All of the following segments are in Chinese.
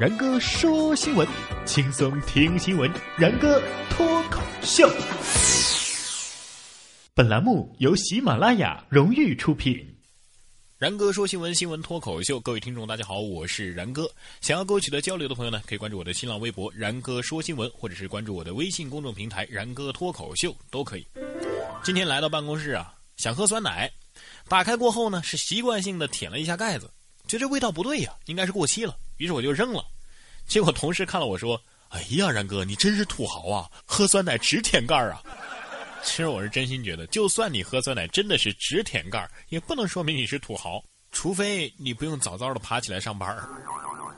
然哥说新闻，轻松听新闻。然哥脱口秀，本栏目由喜马拉雅荣誉出品。然哥说新闻，新闻脱口秀，各位听众大家好，我是然哥。想要跟我取得交流的朋友呢，可以关注我的新浪微博“然哥说新闻”，或者是关注我的微信公众平台“然哥脱口秀”都可以。今天来到办公室啊，想喝酸奶，打开过后呢，是习惯性的舔了一下盖子。觉得味道不对呀，应该是过期了，于是我就扔了。结果同事看了我说：“哎呀，然哥，你真是土豪啊！喝酸奶只舔盖儿啊！”其实我是真心觉得，就算你喝酸奶真的是只舔盖儿，也不能说明你是土豪，除非你不用早早的爬起来上班。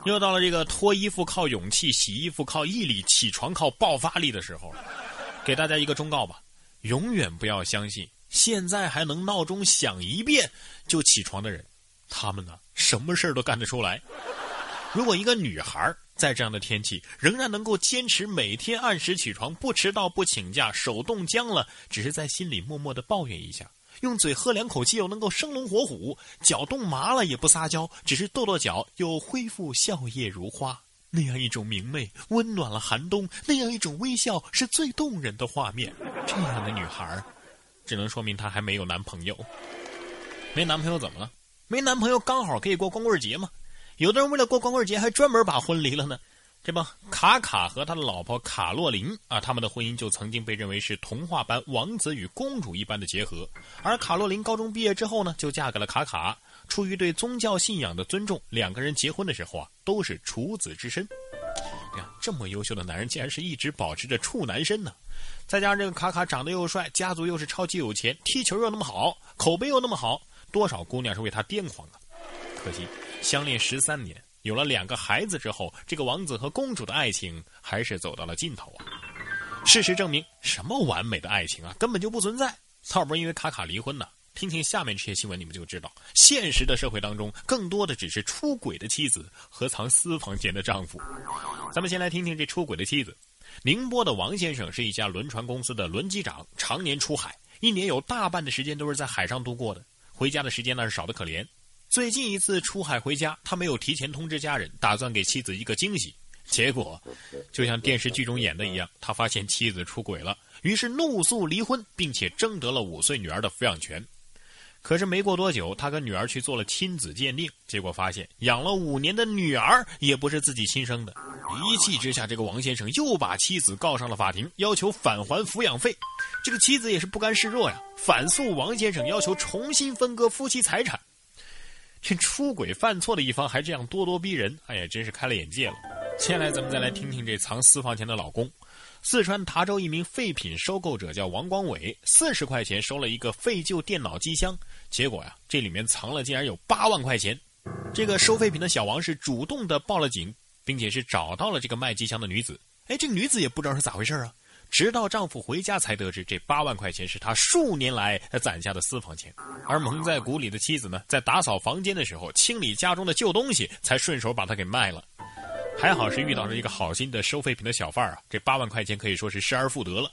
又到了这个脱衣服靠勇气、洗衣服靠毅力、起床靠爆发力的时候，给大家一个忠告吧：永远不要相信现在还能闹钟响一遍就起床的人。他们呢，什么事儿都干得出来。如果一个女孩在这样的天气仍然能够坚持每天按时起床、不迟到、不请假，手冻僵了，只是在心里默默的抱怨一下，用嘴喝两口气又能够生龙活虎，脚冻麻了也不撒娇，只是跺跺脚又恢复笑靥如花，那样一种明媚温暖了寒冬，那样一种微笑是最动人的画面。这样的女孩，只能说明她还没有男朋友。没男朋友怎么了？没男朋友刚好可以过光棍节嘛？有的人为了过光棍节还专门把婚离了呢。这不，卡卡和他的老婆卡洛琳啊，他们的婚姻就曾经被认为是童话般王子与公主一般的结合。而卡洛琳高中毕业之后呢，就嫁给了卡卡。出于对宗教信仰的尊重，两个人结婚的时候啊，都是处子之身。呀，这么优秀的男人竟然是一直保持着处男身呢！再加上这个卡卡长得又帅，家族又是超级有钱，踢球又那么好，口碑又那么好。多少姑娘是为他癫狂啊！可惜相恋十三年，有了两个孩子之后，这个王子和公主的爱情还是走到了尽头啊！事实证明，什么完美的爱情啊，根本就不存在。要不是因为卡卡离婚呢？听听下面这些新闻，你们就知道，现实的社会当中，更多的只是出轨的妻子和藏私房钱的丈夫。咱们先来听听这出轨的妻子。宁波的王先生是一家轮船公司的轮机长，常年出海，一年有大半的时间都是在海上度过的。回家的时间那是少得可怜。最近一次出海回家，他没有提前通知家人，打算给妻子一个惊喜。结果，就像电视剧中演的一样，他发现妻子出轨了，于是怒诉离婚，并且争得了五岁女儿的抚养权。可是没过多久，他跟女儿去做了亲子鉴定，结果发现养了五年的女儿也不是自己亲生的。一气之下，这个王先生又把妻子告上了法庭，要求返还抚养费。这个妻子也是不甘示弱呀，反诉王先生，要求重新分割夫妻财产。这出轨犯错的一方还这样咄咄逼人，哎呀，真是开了眼界了。接下来咱们再来听听这藏私房钱的老公。四川达州一名废品收购者叫王光伟，四十块钱收了一个废旧电脑机箱，结果呀，这里面藏了竟然有八万块钱。这个收废品的小王是主动的报了警。并且是找到了这个卖机箱的女子，哎，这女子也不知道是咋回事啊。直到丈夫回家才得知，这八万块钱是他数年来攒下的私房钱。而蒙在鼓里的妻子呢，在打扫房间的时候，清理家中的旧东西，才顺手把它给卖了。还好是遇到了一个好心的收废品的小贩啊，这八万块钱可以说是失而复得了。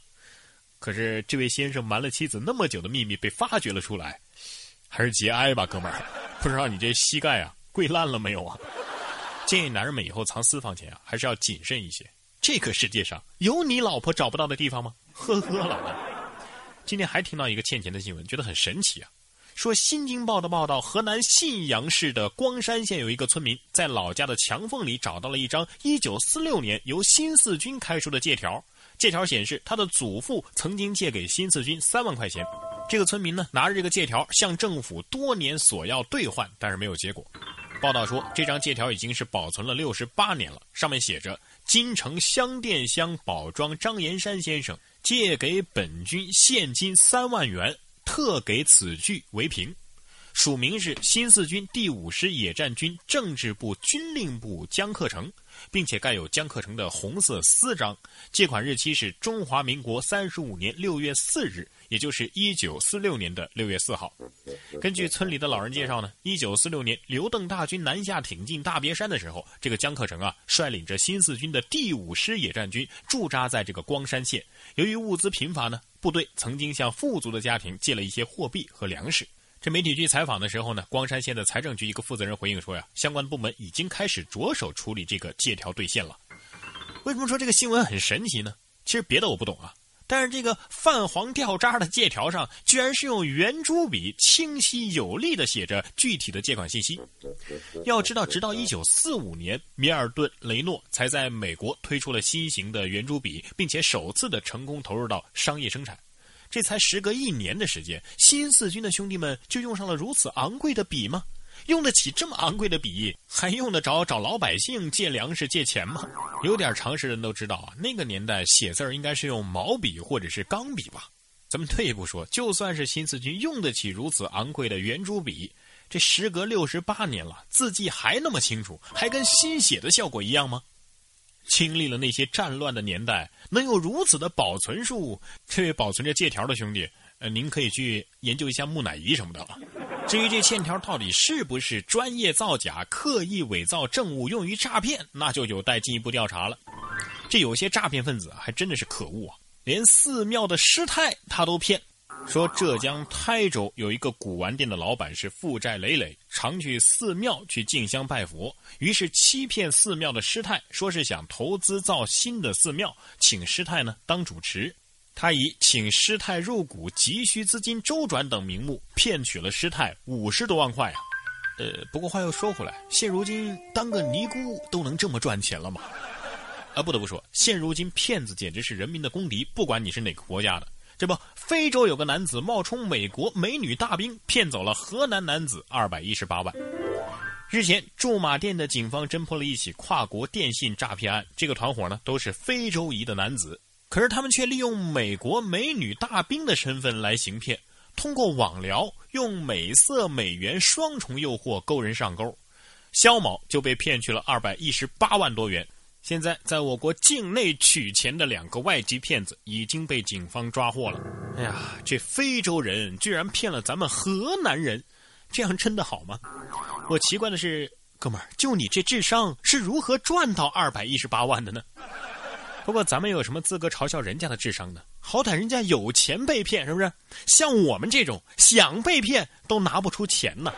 可是这位先生瞒了妻子那么久的秘密被发掘了出来，还是节哀吧，哥们儿。不知道你这膝盖啊跪烂了没有啊？建议男人们以后藏私房钱啊，还是要谨慎一些。这个世界上有你老婆找不到的地方吗？呵呵了。今天还听到一个欠钱的新闻，觉得很神奇啊。说《新京报》的报道，河南信阳市的光山县有一个村民在老家的墙缝里找到了一张1946年由新四军开出的借条。借条显示，他的祖父曾经借给新四军三万块钱。这个村民呢，拿着这个借条向政府多年索要兑换，但是没有结果。报道说，这张借条已经是保存了六十八年了。上面写着：“金城香店乡宝庄张延山先生借给本军现金三万元，特给此据为凭。”署名是新四军第五师野战军政治部军令部江克成，并且盖有江克成的红色丝章。借款日期是中华民国三十五年六月四日。也就是一九四六年的六月四号，根据村里的老人介绍呢，一九四六年刘邓大军南下挺进大别山的时候，这个江克成啊率领着新四军的第五师野战军驻扎在这个光山县。由于物资贫乏呢，部队曾经向富足的家庭借了一些货币和粮食。这媒体去采访的时候呢，光山县的财政局一个负责人回应说呀，相关部门已经开始着手处理这个借条兑现了。为什么说这个新闻很神奇呢？其实别的我不懂啊，但是这个泛黄掉渣的借条上，居然是用圆珠笔清晰有力的写着具体的借款信息。要知道，直到一九四五年，米尔顿·雷诺才在美国推出了新型的圆珠笔，并且首次的成功投入到商业生产。这才时隔一年的时间，新四军的兄弟们就用上了如此昂贵的笔吗？用得起这么昂贵的笔，还用得着找老百姓借粮食借钱吗？有点常识人都知道啊，那个年代写字儿应该是用毛笔或者是钢笔吧。咱们退一步说，就算是新四军用得起如此昂贵的圆珠笔，这时隔六十八年了，字迹还那么清楚，还跟新写的效果一样吗？经历了那些战乱的年代，能有如此的保存术，这位保存着借条的兄弟，呃，您可以去研究一下木乃伊什么的了。至于这欠条到底是不是专业造假、刻意伪造证物用于诈骗，那就有待进一步调查了。这有些诈骗分子还真的是可恶啊，连寺庙的师太他都骗。说浙江台州有一个古玩店的老板是负债累累，常去寺庙去进香拜佛，于是欺骗寺庙的师太，说是想投资造新的寺庙，请师太呢当主持。他以请师太入股、急需资金周转等名目，骗取了师太五十多万块啊！呃，不过话又说回来，现如今当个尼姑都能这么赚钱了吗？啊，不得不说，现如今骗子简直是人民的公敌，不管你是哪个国家的。这不，非洲有个男子冒充美国美女大兵，骗走了河南男子二百一十八万。日前，驻马店的警方侦破了一起跨国电信诈骗案，这个团伙呢都是非洲裔的男子，可是他们却利用美国美女大兵的身份来行骗，通过网聊，用美色美元双重诱惑勾人上钩，肖某就被骗去了二百一十八万多元。现在，在我国境内取钱的两个外籍骗子已经被警方抓获了。哎呀，这非洲人居然骗了咱们河南人，这样真的好吗？我奇怪的是，哥们儿，就你这智商是如何赚到二百一十八万的呢？不过咱们有什么资格嘲笑人家的智商呢？好歹人家有钱被骗，是不是？像我们这种想被骗都拿不出钱呢。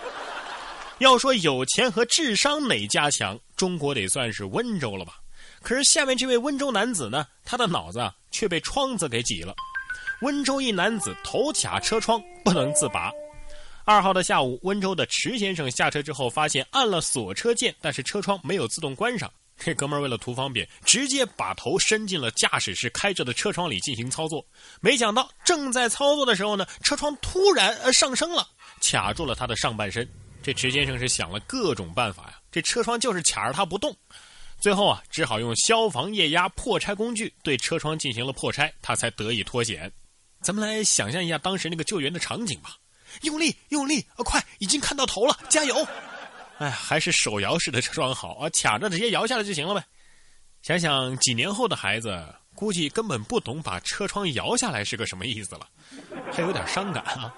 要说有钱和智商哪家强，中国得算是温州了吧？可是下面这位温州男子呢，他的脑子却被窗子给挤了。温州一男子头卡车窗不能自拔。二号的下午，温州的池先生下车之后，发现按了锁车键，但是车窗没有自动关上。这哥们儿为了图方便，直接把头伸进了驾驶室开着的车窗里进行操作。没想到正在操作的时候呢，车窗突然呃上升了，卡住了他的上半身。这池先生是想了各种办法呀，这车窗就是卡着他不动。最后啊，只好用消防液压破拆工具对车窗进行了破拆，他才得以脱险。咱们来想象一下当时那个救援的场景吧，用力，用力，啊，快，已经看到头了，加油！哎，还是手摇式的车窗好啊，卡着直接摇下来就行了呗。想想几年后的孩子，估计根本不懂把车窗摇下来是个什么意思了，还有点伤感啊。